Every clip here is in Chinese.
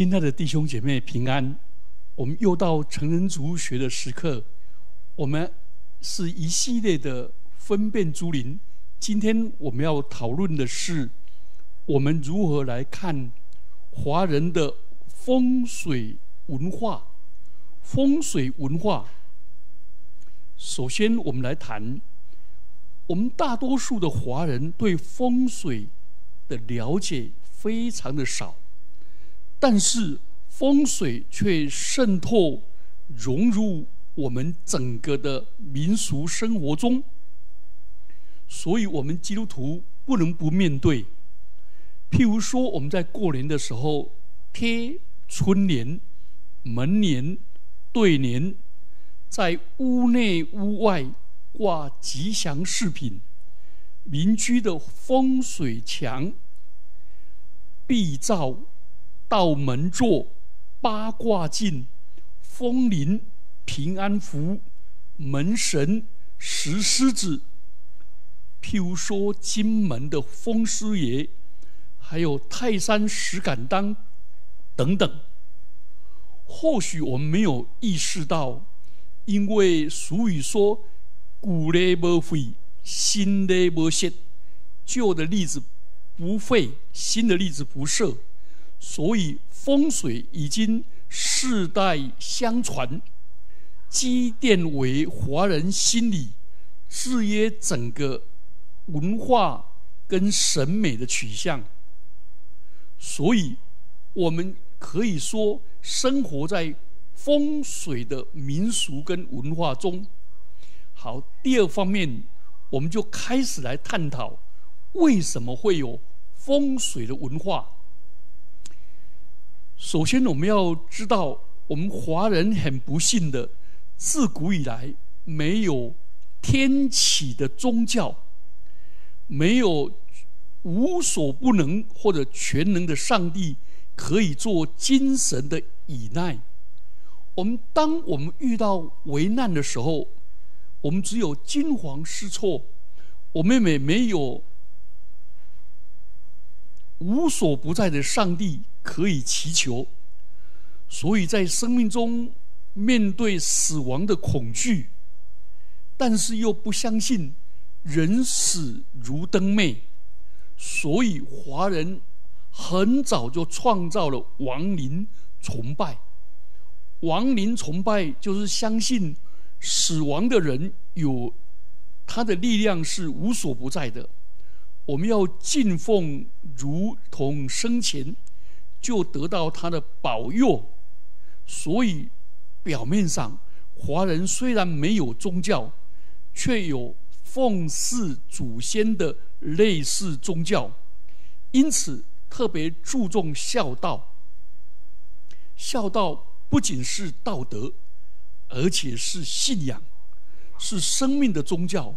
亲爱的弟兄姐妹平安，我们又到成人族学的时刻。我们是一系列的分辨诸灵。今天我们要讨论的是，我们如何来看华人的风水文化。风水文化，首先我们来谈，我们大多数的华人对风水的了解非常的少。但是风水却渗透融入我们整个的民俗生活中，所以我们基督徒不能不面对。譬如说，我们在过年的时候贴春联、门联、对联，在屋内屋外挂吉祥饰品，民居的风水墙、壁灶。道门座、八卦镜、风铃、平安符、门神、石狮子，譬如说金门的风师爷，还有泰山石敢当等等。或许我们没有意识到，因为俗语说“古来不废，新的不灭”，旧的例子不废，新的例子不设。所以风水已经世代相传，积淀为华人心理制约整个文化跟审美的取向。所以，我们可以说生活在风水的民俗跟文化中。好，第二方面，我们就开始来探讨为什么会有风水的文化。首先，我们要知道，我们华人很不幸的，自古以来没有天启的宗教，没有无所不能或者全能的上帝可以做精神的依赖。我们当我们遇到危难的时候，我们只有惊慌失措，我们也没有无所不在的上帝。可以祈求，所以在生命中面对死亡的恐惧，但是又不相信人死如灯灭，所以华人很早就创造了亡灵崇拜。亡灵崇拜就是相信死亡的人有他的力量是无所不在的，我们要敬奉如同生前。就得到他的保佑，所以表面上华人虽然没有宗教，却有奉祀祖先的类似宗教，因此特别注重孝道。孝道不仅是道德，而且是信仰，是生命的宗教，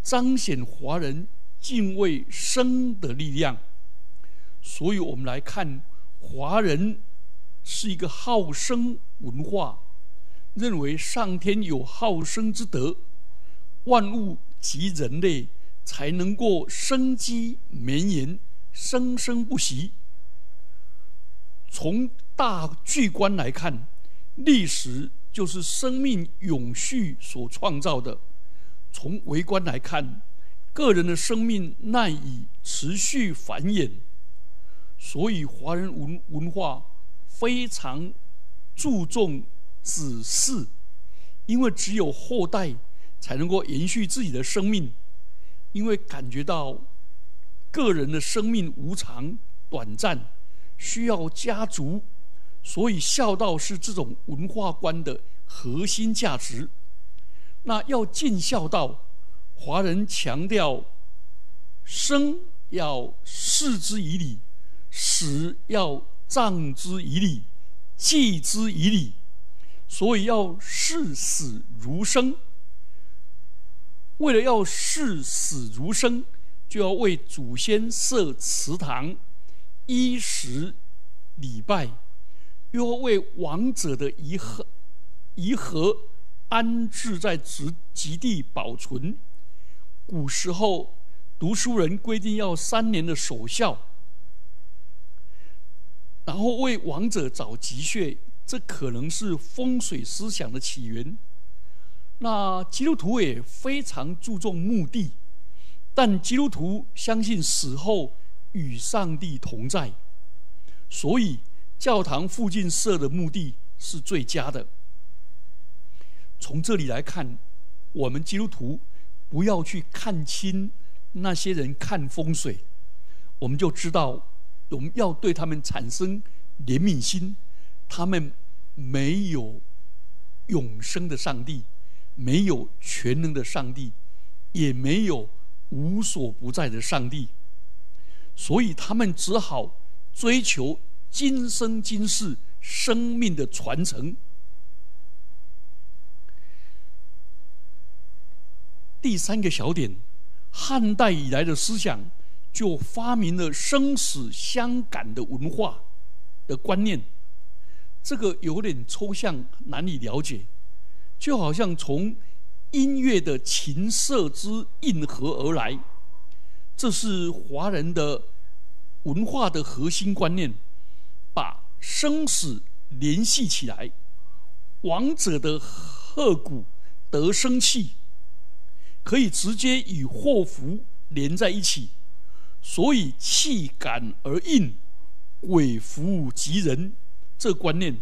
彰显华人敬畏生的力量。所以我们来看。华人是一个好生文化，认为上天有好生之德，万物及人类才能够生机绵延、生生不息。从大巨观来看，历史就是生命永续所创造的；从微观来看，个人的生命难以持续繁衍。所以，华人文文化非常注重子嗣，因为只有后代才能够延续自己的生命。因为感觉到个人的生命无常、短暂，需要家族，所以孝道是这种文化观的核心价值。那要尽孝道，华人强调生要视之以礼。死要葬之以礼，祭之以礼，所以要视死如生。为了要视死如生，就要为祖先设祠堂、衣食礼拜，又要为亡者的遗骸遗骸安置在极极地保存。古时候，读书人规定要三年的守孝。然后为王者找吉穴，这可能是风水思想的起源。那基督徒也非常注重墓地，但基督徒相信死后与上帝同在，所以教堂附近设的墓地是最佳的。从这里来看，我们基督徒不要去看清那些人看风水，我们就知道。我们要对他们产生怜悯心，他们没有永生的上帝，没有全能的上帝，也没有无所不在的上帝，所以他们只好追求今生今世生命的传承。第三个小点，汉代以来的思想。就发明了生死相感的文化的观念，这个有点抽象，难以了解。就好像从音乐的琴瑟之应和而来，这是华人的文化的核心观念，把生死联系起来，王者的鹤骨得生气，可以直接与祸福连在一起。所以气感而应，鬼福吉人这观念，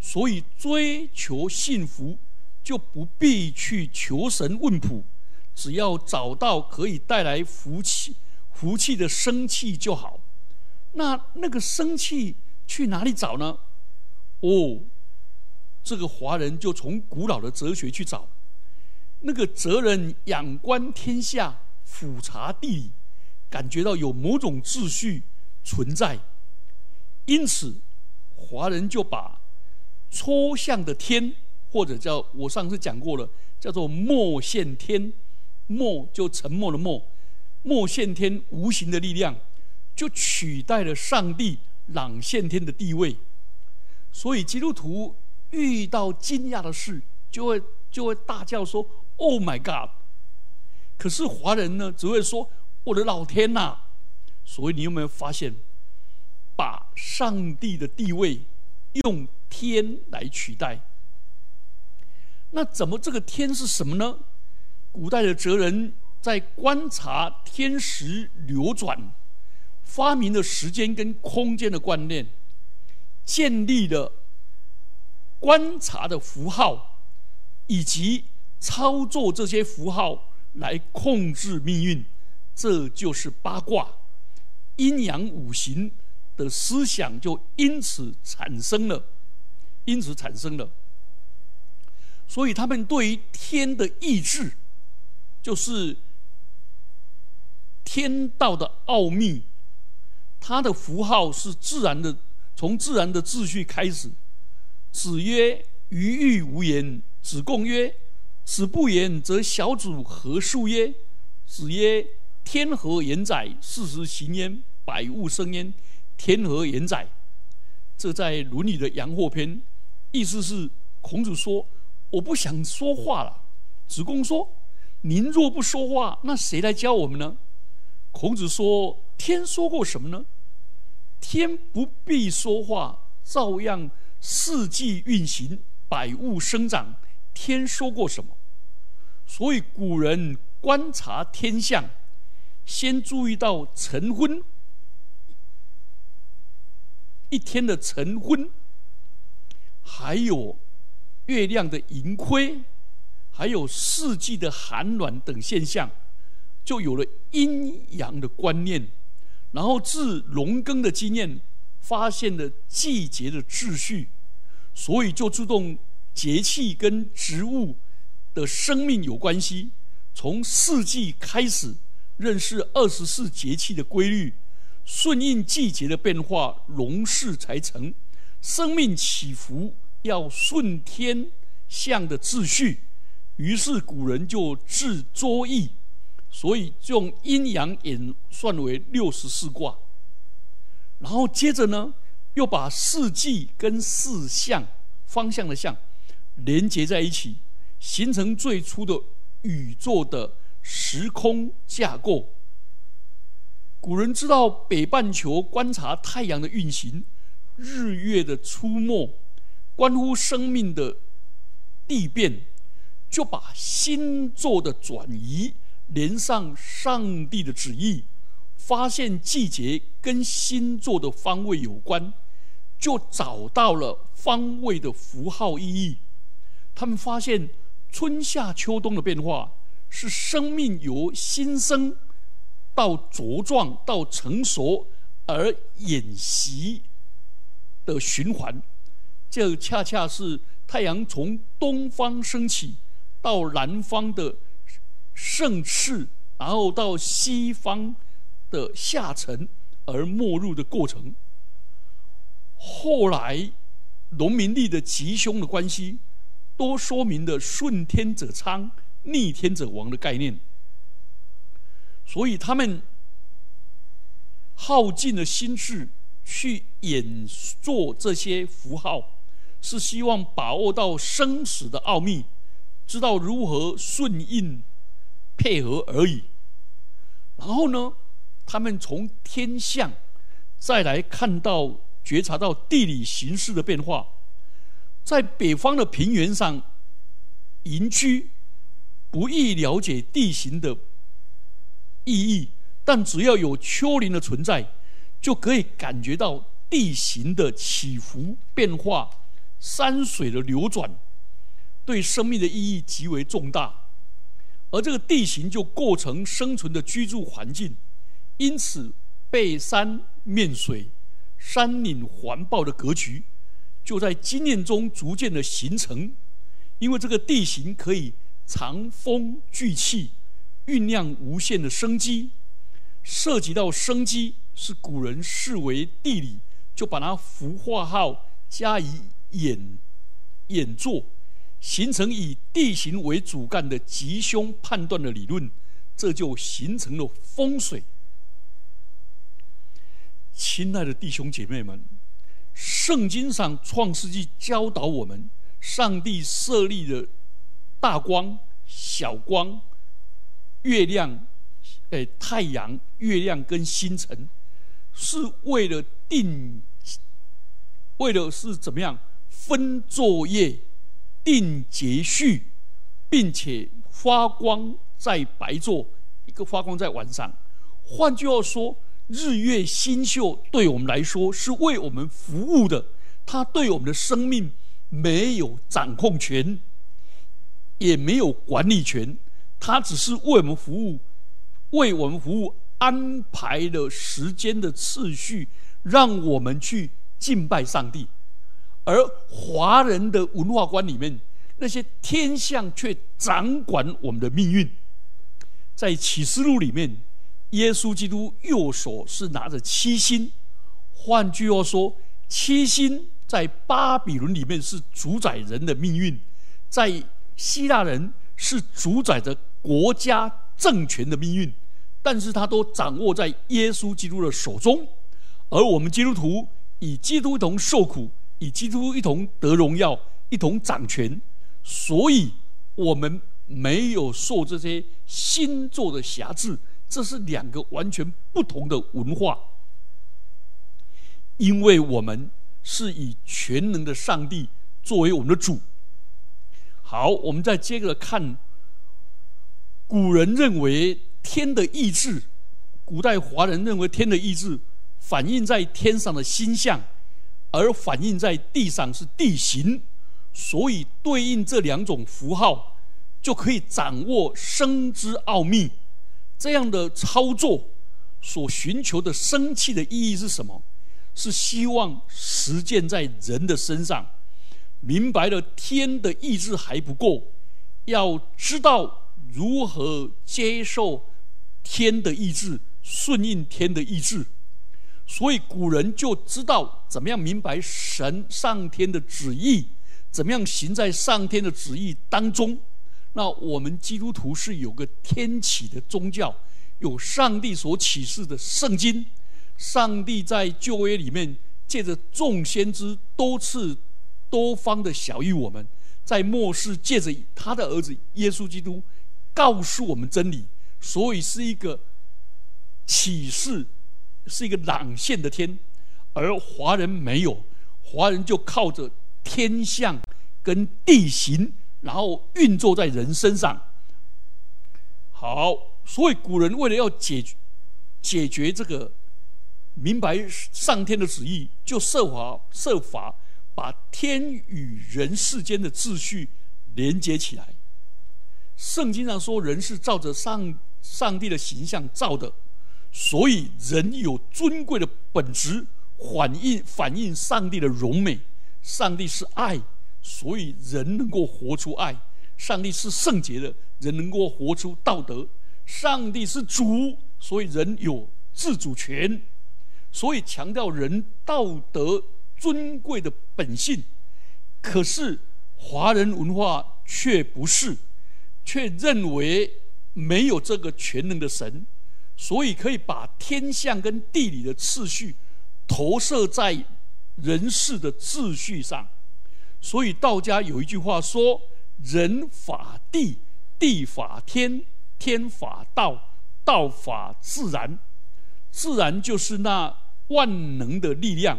所以追求幸福就不必去求神问卜，只要找到可以带来福气、福气的生气就好。那那个生气去哪里找呢？哦，这个华人就从古老的哲学去找，那个哲人仰观天下，俯察地理。感觉到有某种秩序存在，因此华人就把抽象的天，或者叫我上次讲过了，叫做默现天，默就沉默的默，默现天无形的力量，就取代了上帝朗现天的地位。所以基督徒遇到惊讶的事，就会就会大叫说：“Oh my God！” 可是华人呢，只会说。我的老天呐！所以你有没有发现，把上帝的地位用天来取代？那怎么这个天是什么呢？古代的哲人在观察天时流转，发明了时间跟空间的观念，建立了观察的符号，以及操作这些符号来控制命运。这就是八卦，阴阳五行的思想就因此产生了，因此产生了。所以他们对于天的意志，就是天道的奥秘，它的符号是自然的，从自然的秩序开始。子曰：“鱼欲无言。”子贡曰：“子不言，则小主何述耶？”子曰。天何言哉？事实行焉，百物生焉。天何言哉？这在《论语》的阳货篇，意思是孔子说：“我不想说话了。”子贡说：“您若不说话，那谁来教我们呢？”孔子说：“天说过什么呢？天不必说话，照样四季运行，百物生长。天说过什么？所以古人观察天象。”先注意到晨昏，一天的晨昏，还有月亮的盈亏，还有四季的寒暖等现象，就有了阴阳的观念。然后自农耕的经验，发现了季节的秩序，所以就注重节气跟植物的生命有关系，从四季开始。认识二十四节气的规律，顺应季节的变化，农事才成。生命起伏要顺天象的秩序，于是古人就制周易，所以用阴阳演算为六十四卦。然后接着呢，又把四季跟四象方向的象连接在一起，形成最初的宇宙的。时空架构，古人知道北半球观察太阳的运行，日月的出没，关乎生命的地变，就把星座的转移连上上帝的旨意，发现季节跟星座的方位有关，就找到了方位的符号意义。他们发现春夏秋冬的变化是生命由新生到茁壮到成熟而演习。的循环，这恰恰是太阳从东方升起，到南方的盛世，然后到西方的下沉而没入的过程。后来农民力的吉凶的关系，都说明了顺天者昌，逆天者亡的概念。所以他们耗尽了心智。去演做这些符号，是希望把握到生死的奥秘，知道如何顺应配合而已。然后呢，他们从天象再来看到觉察到地理形势的变化，在北方的平原上营居，不易了解地形的意义，但只要有丘陵的存在。就可以感觉到地形的起伏变化，山水的流转，对生命的意义极为重大。而这个地形就构成生存的居住环境，因此背山面水、山岭环抱的格局，就在经验中逐渐的形成。因为这个地形可以藏风聚气，酝酿无限的生机，涉及到生机。是古人视为地理，就把它符化号加以演演作，形成以地形为主干的吉凶判断的理论，这就形成了风水。亲爱的弟兄姐妹们，圣经上创世纪教导我们，上帝设立的大光、小光、月亮、诶太阳、月亮跟星辰。是为了定，为了是怎么样分作业、定节序，并且发光在白昼，一个发光在晚上。换句话说，日月星宿对我们来说是为我们服务的，它对我们的生命没有掌控权，也没有管理权，他只是为我们服务，为我们服务。安排了时间的次序，让我们去敬拜上帝。而华人的文化观里面，那些天象却掌管我们的命运。在启示录里面，耶稣基督右手是拿着七星，换句话说，七星在巴比伦里面是主宰人的命运，在希腊人是主宰着国家政权的命运。但是他都掌握在耶稣基督的手中，而我们基督徒以基督一同受苦，以基督一同得荣耀，一同掌权，所以我们没有受这些星座的辖制，这是两个完全不同的文化，因为我们是以全能的上帝作为我们的主。好，我们再接着看，古人认为。天的意志，古代华人认为天的意志反映在天上的星象，而反映在地上是地形，所以对应这两种符号，就可以掌握生之奥秘。这样的操作所寻求的生气的意义是什么？是希望实践在人的身上。明白了天的意志还不够，要知道如何接受。天的意志，顺应天的意志，所以古人就知道怎么样明白神上天的旨意，怎么样行在上天的旨意当中。那我们基督徒是有个天启的宗教，有上帝所启示的圣经。上帝在旧约里面借着众先知多次多方的小于我们，在末世借着他的儿子耶稣基督告诉我们真理。所以是一个启示，是一个朗现的天，而华人没有，华人就靠着天象跟地形，然后运作在人身上。好，所以古人为了要解决解决这个，明白上天的旨意，就设法设法把天与人世间的秩序连接起来。圣经上说，人是照着上上帝的形象造的，所以人有尊贵的本质。反映反映上帝的荣美，上帝是爱，所以人能够活出爱；上帝是圣洁的，人能够活出道德；上帝是主，所以人有自主权。所以强调人道德尊贵的本性。可是华人文化却不是，却认为没有这个全能的神，所以可以把天象跟地理的次序。投射在人世的秩序上，所以道家有一句话说：“人法地，地法天，天法道，道法自然。自然就是那万能的力量，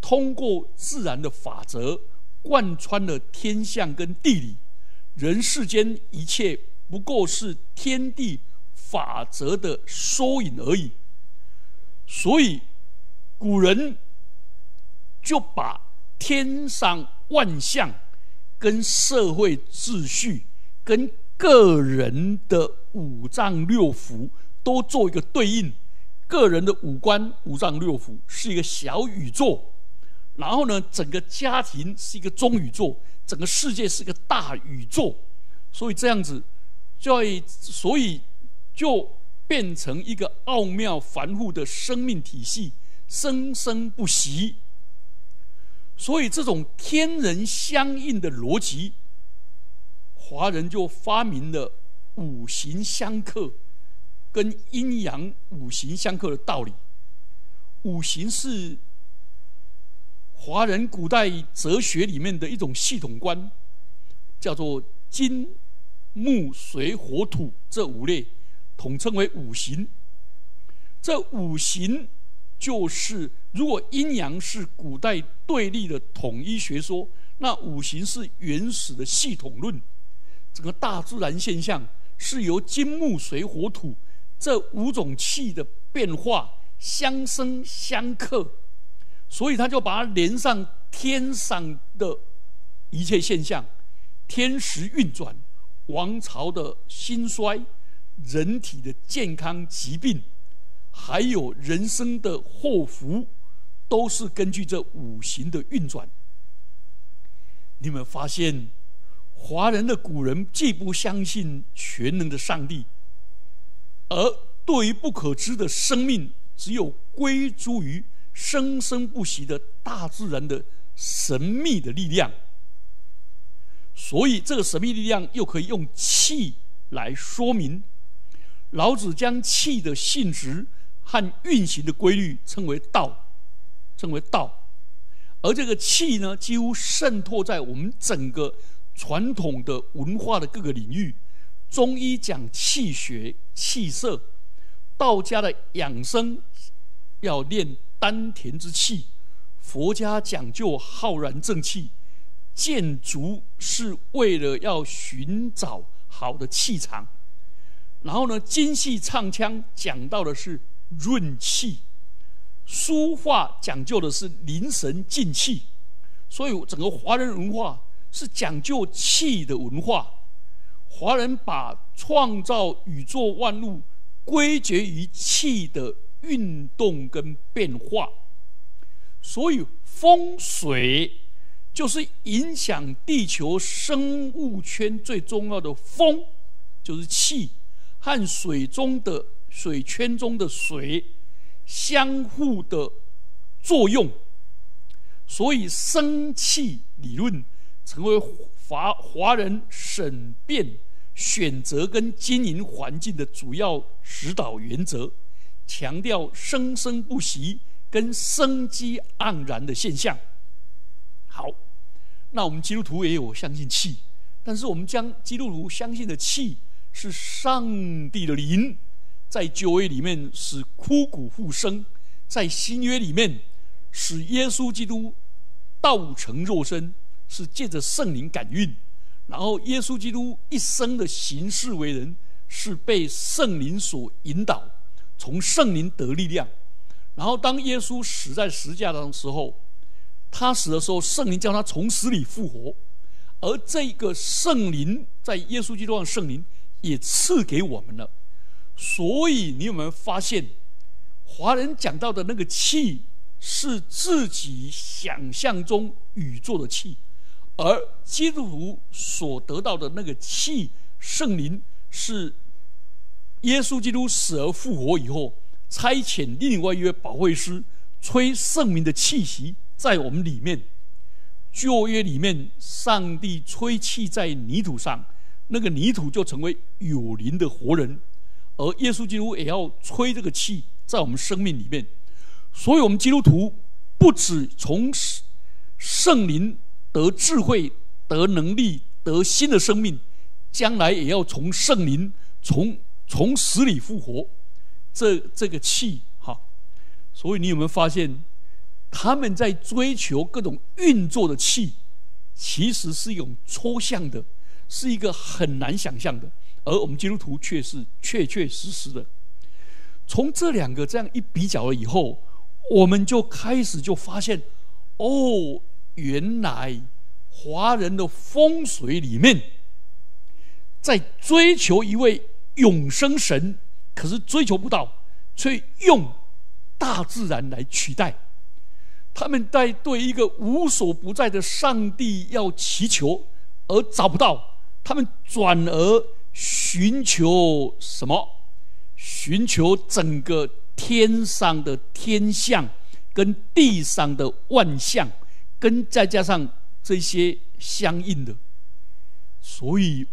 通过自然的法则贯穿了天象跟地理。人世间一切不过是天地法则的缩影而已。所以。”古人就把天上万象跟社会秩序、跟个人的五脏六腑都做一个对应。个人的五官、五脏六腑是一个小宇宙，然后呢，整个家庭是一个中宇宙，整个世界是一个大宇宙。所以这样子，就所以就变成一个奥妙繁复的生命体系。生生不息，所以这种天人相应的逻辑，华人就发明了五行相克跟阴阳五行相克的道理。五行是华人古代哲学里面的一种系统观，叫做金、木、水、火、土这五类，统称为五行。这五行。就是如果阴阳是古代对立的统一学说，那五行是原始的系统论。整个大自然现象是由金木水火土这五种气的变化相生相克，所以他就把它连上天上的一切现象：天时运转、王朝的兴衰、人体的健康疾病。还有人生的祸福，都是根据这五行的运转。你们发现，华人的古人既不相信全能的上帝，而对于不可知的生命，只有归诸于生生不息的大自然的神秘的力量。所以，这个神秘力量又可以用气来说明。老子将气的性质。和运行的规律称为道，称为道，而这个气呢，几乎渗透在我们整个传统的文化的各个领域。中医讲气血、气色，道家的养生要练丹田之气，佛家讲究浩然正气，建筑是为了要寻找好的气场。然后呢，精细唱腔讲到的是。润气，书画讲究的是凝神静气，所以整个华人文化是讲究气的文化。华人把创造宇宙万物归结于气的运动跟变化，所以风水就是影响地球生物圈最重要的风，就是气和水中的。水圈中的水相互的作用，所以生气理论成为华华人审辩、选择跟经营环境的主要指导原则，强调生生不息跟生机盎然的现象。好，那我们基督徒也有相信气，但是我们将基督徒相信的气是上帝的灵。在旧约里面使枯骨复生，在新约里面使耶稣基督道成肉身，是借着圣灵感孕；然后耶稣基督一生的行事为人，是被圣灵所引导，从圣灵得力量。然后当耶稣死在十字架上的时候，他死的时候，圣灵叫他从死里复活，而这个圣灵在耶稣基督上，圣灵也赐给我们了。所以你有没有发现，华人讲到的那个气，是自己想象中宇宙的气，而基督徒所得到的那个气，圣灵是耶稣基督死而复活以后，差遣另外一位保惠师，吹圣灵的气息。在我们里面，旧约里面，上帝吹气在泥土上，那个泥土就成为有灵的活人，而耶稣基督也要吹这个气在我们生命里面。所以，我们基督徒不止从圣灵得智慧、得能力、得新的生命，将来也要从圣灵从从死里复活。这这个气，哈，所以你有没有发现？他们在追求各种运作的气，其实是一种抽象的，是一个很难想象的，而我们基督徒却是确确实实的。从这两个这样一比较了以后，我们就开始就发现，哦，原来华人的风水里面，在追求一位永生神，可是追求不到，却用大自然来取代。他们在对一个无所不在的上帝要祈求，而找不到，他们转而寻求什么？寻求整个天上的天象，跟地上的万象，跟再加上这些相应的。所以，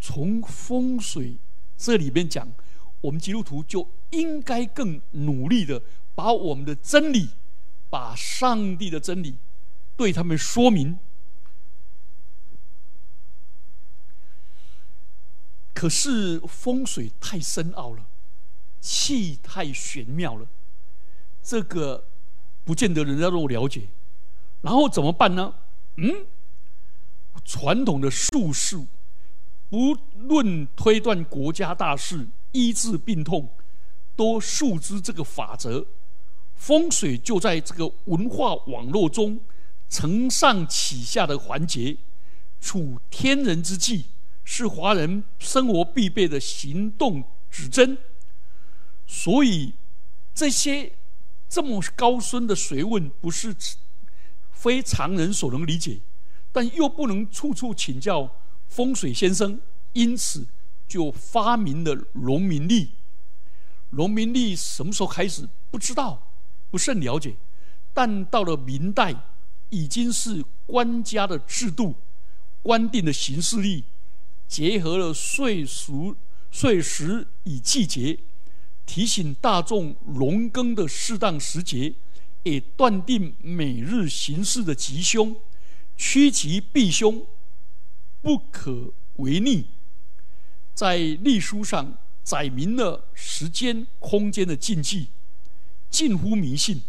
从风水这里面讲，我们基督徒就应该更努力的把我们的真理。把上帝的真理对他们说明，可是风水太深奥了，气太玄妙了，这个不见得人家都了解。然后怎么办呢？嗯，传统的术士，不论推断国家大事、医治病痛，都述知这个法则。风水就在这个文化网络中承上启下的环节，处天人之际，是华人生活必备的行动指针。所以这些这么高深的学问，不是非常人所能理解，但又不能处处请教风水先生，因此就发明了农民历。农民历什么时候开始？不知道。不甚了解，但到了明代，已经是官家的制度，官定的形式力，结合了岁俗、岁时与季节，提醒大众农耕的适当时节，也断定每日行事的吉凶，趋吉避凶，不可违逆。在历书上载明了时间、空间的禁忌。近乎迷信，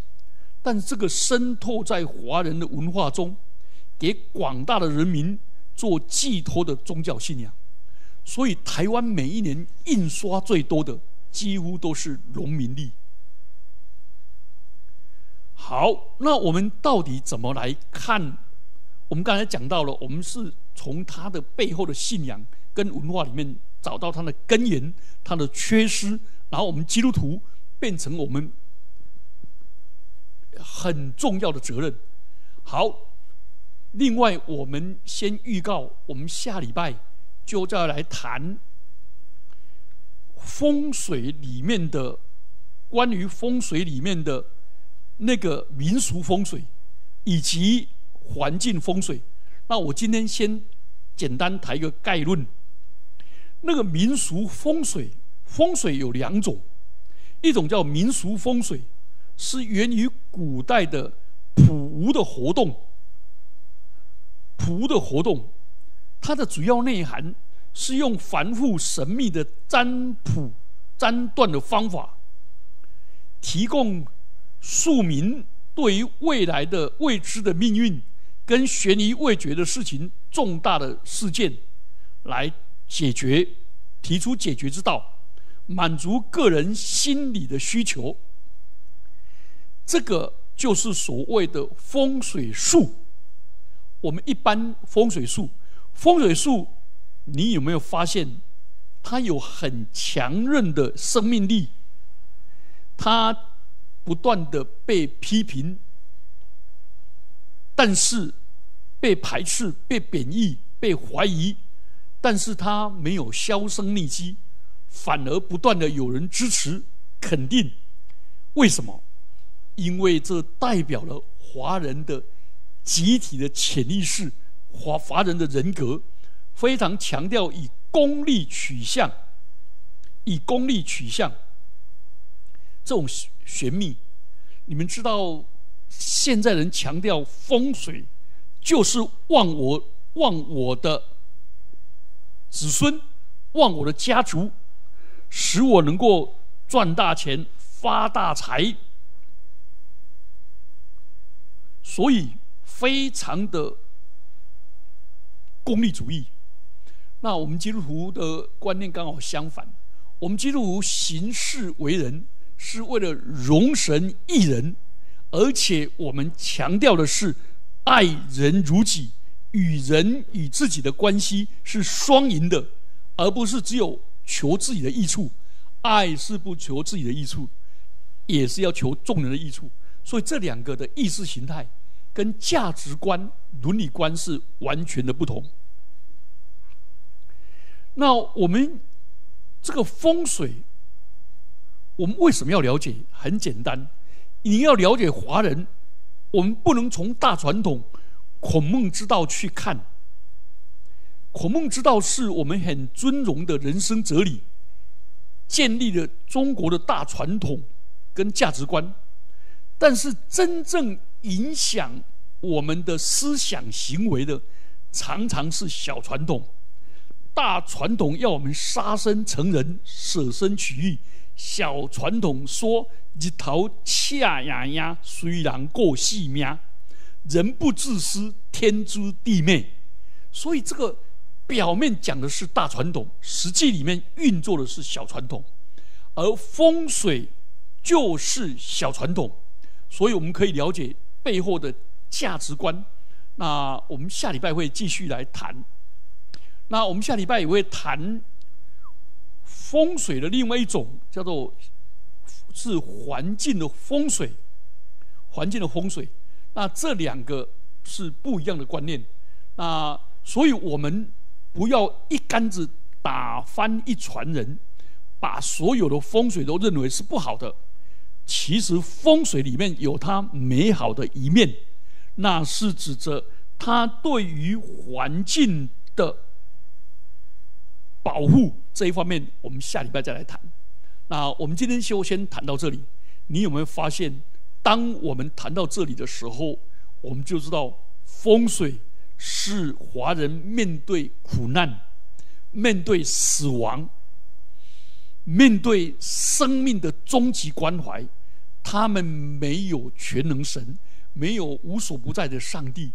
但这个渗透在华人的文化中，给广大的人民做寄托的宗教信仰。所以，台湾每一年印刷最多的，几乎都是农民历。好，那我们到底怎么来看？我们刚才讲到了，我们是从他的背后的信仰跟文化里面找到他的根源、他的缺失，然后我们基督徒变成我们。很重要的责任。好，另外我们先预告，我们下礼拜就再来谈风水里面的关于风水里面的那个民俗风水以及环境风水。那我今天先简单谈一个概论。那个民俗风水，风水有两种，一种叫民俗风水。是源于古代的卜巫的活动，卜巫的活动，它的主要内涵是用繁复神秘的占卜、占断的方法，提供庶民对于未来的未知的命运跟悬疑未决的事情、重大的事件来解决，提出解决之道，满足个人心理的需求。这个就是所谓的风水术。我们一般风水术，风水术，你有没有发现，它有很强韧的生命力？它不断的被批评。但是被排斥、被贬义、被怀疑，但是他没有销声匿迹，反而不断的有人支持、肯定。为什么？因为这代表了华人的集体的潜意识，华华人的人格非常强调以功利取向，以功利取向这种玄秘。你们知道？现在人强调风水，就是望我望我的子孙，望我的家族，使我能够赚大钱、发大财，所以非常的功利主义。那我们基督徒的观念刚好相反，我们基督徒行事为人是为了容神益人。而且我们强调的是爱人如己，与人与自己的关系是双赢的，而不是只有求自己的益处。爱是不求自己的益处，也是要求众人的益处。所以这两个的意识形态跟价值观、伦理观是完全的不同。那我们这个风水，我们为什么要了解？很简单。你要了解华人，我们不能从大传统孔孟之道去看。孔孟之道是我们很尊荣的人生哲理，建立了中国的大传统跟价值观。但是真正影响我们的思想行为的，常常是小传统。大传统要我们杀身成仁、舍身取义。小传统说：“日头恰呀呀，虽然过细命，人不自私，天诛地灭。”所以这个表面讲的是大传统，实际里面运作的是小传统，而风水就是小传统，所以我们可以了解背后的价值观。那我们下礼拜会继续来谈。那我们下礼拜也会谈。风水的另外一种叫做是环境的风水，环境的风水，那这两个是不一样的观念。那所以我们不要一竿子打翻一船人，把所有的风水都认为是不好的。其实风水里面有它美好的一面，那是指着它对于环境的。保护这一方面，我们下礼拜再来谈。那我们今天就先谈到这里。你有没有发现，当我们谈到这里的时候，我们就知道风水是华人面对苦难、面对死亡、面对生命的终极关怀。他们没有全能神，没有无所不在的上帝，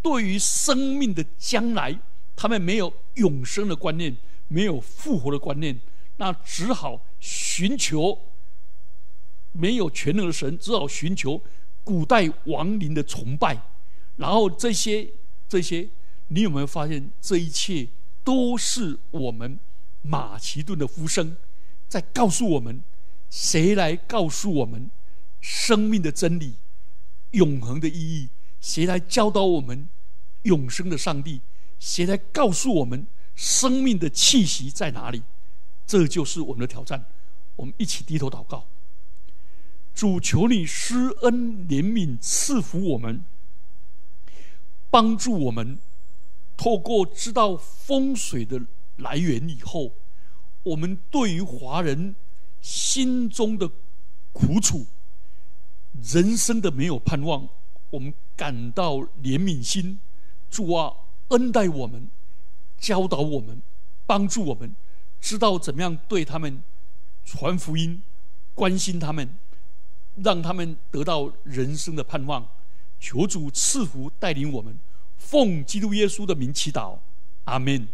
对于生命的将来，他们没有永生的观念。没有复活的观念，那只好寻求没有全能的神，只好寻求古代亡灵的崇拜。然后这些这些，你有没有发现，这一切都是我们马其顿的呼声，在告诉我们：谁来告诉我们生命的真理、永恒的意义？谁来教导我们永生的上帝？谁来告诉我们？生命的气息在哪里？这就是我们的挑战。我们一起低头祷告，主求你施恩怜悯，赐福我们，帮助我们。透过知道风水的来源以后，我们对于华人心中的苦楚、人生的没有盼望，我们感到怜悯心。主啊，恩待我们。教导我们，帮助我们，知道怎么样对他们传福音，关心他们，让他们得到人生的盼望。求主赐福带领我们，奉基督耶稣的名祈祷，阿门。